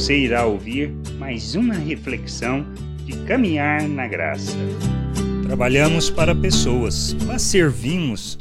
Você irá ouvir mais uma reflexão de caminhar na graça. Trabalhamos para pessoas, mas servimos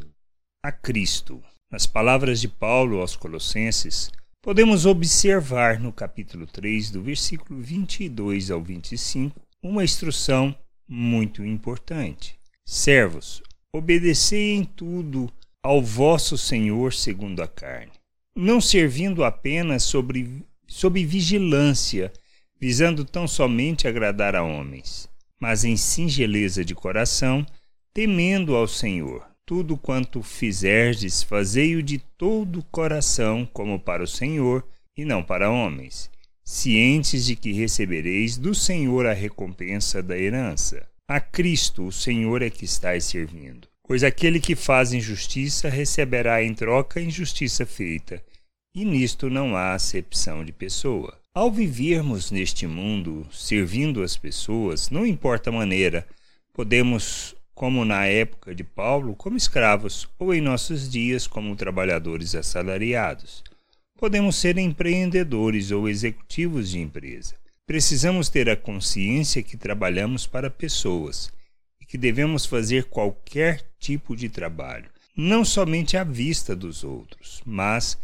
a Cristo. Nas palavras de Paulo aos Colossenses, podemos observar no capítulo 3, do versículo 22 ao 25, uma instrução muito importante. Servos, obedecei em tudo ao vosso Senhor segundo a carne, não servindo apenas sobre, sob vigilância, visando tão somente agradar a homens, mas em singeleza de coração, temendo ao Senhor. Tudo quanto fizerdes, fazei-o de todo o coração, como para o Senhor, e não para homens, cientes de que recebereis do Senhor a recompensa da herança. A Cristo, o Senhor, é que estáis servindo. Pois aquele que faz injustiça receberá em troca a injustiça feita, e nisto não há acepção de pessoa. Ao vivermos neste mundo servindo as pessoas, não importa a maneira, podemos, como na época de Paulo, como escravos, ou em nossos dias como trabalhadores assalariados. Podemos ser empreendedores ou executivos de empresa. Precisamos ter a consciência que trabalhamos para pessoas e que devemos fazer qualquer tipo de trabalho, não somente à vista dos outros, mas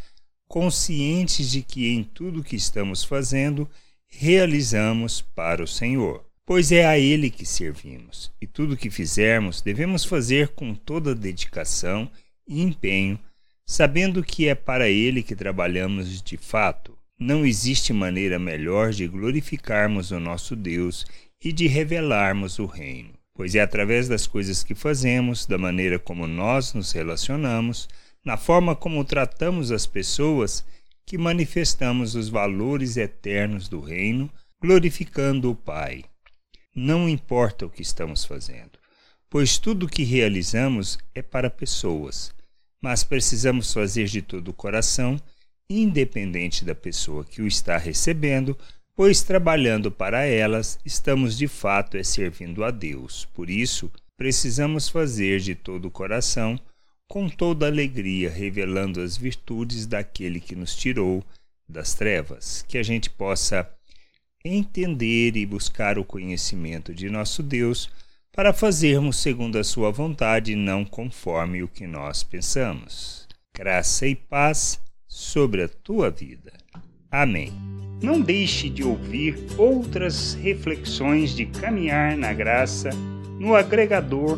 conscientes de que em tudo que estamos fazendo realizamos para o Senhor. Pois é a Ele que servimos, e tudo que fizermos devemos fazer com toda dedicação e empenho, sabendo que é para Ele que trabalhamos de fato não existe maneira melhor de glorificarmos o nosso Deus e de revelarmos o reino, pois é através das coisas que fazemos, da maneira como nós nos relacionamos, na forma como tratamos as pessoas, que manifestamos os valores eternos do reino, glorificando o Pai. Não importa o que estamos fazendo, pois tudo o que realizamos é para pessoas, mas precisamos fazer de todo o coração independente da pessoa que o está recebendo, pois trabalhando para elas, estamos de fato é servindo a Deus. Por isso, precisamos fazer de todo o coração, com toda alegria, revelando as virtudes daquele que nos tirou das trevas, que a gente possa entender e buscar o conhecimento de nosso Deus para fazermos segundo a sua vontade, não conforme o que nós pensamos. Graça e paz sobre a tua vida. Amém. Não deixe de ouvir outras reflexões de caminhar na graça no agregador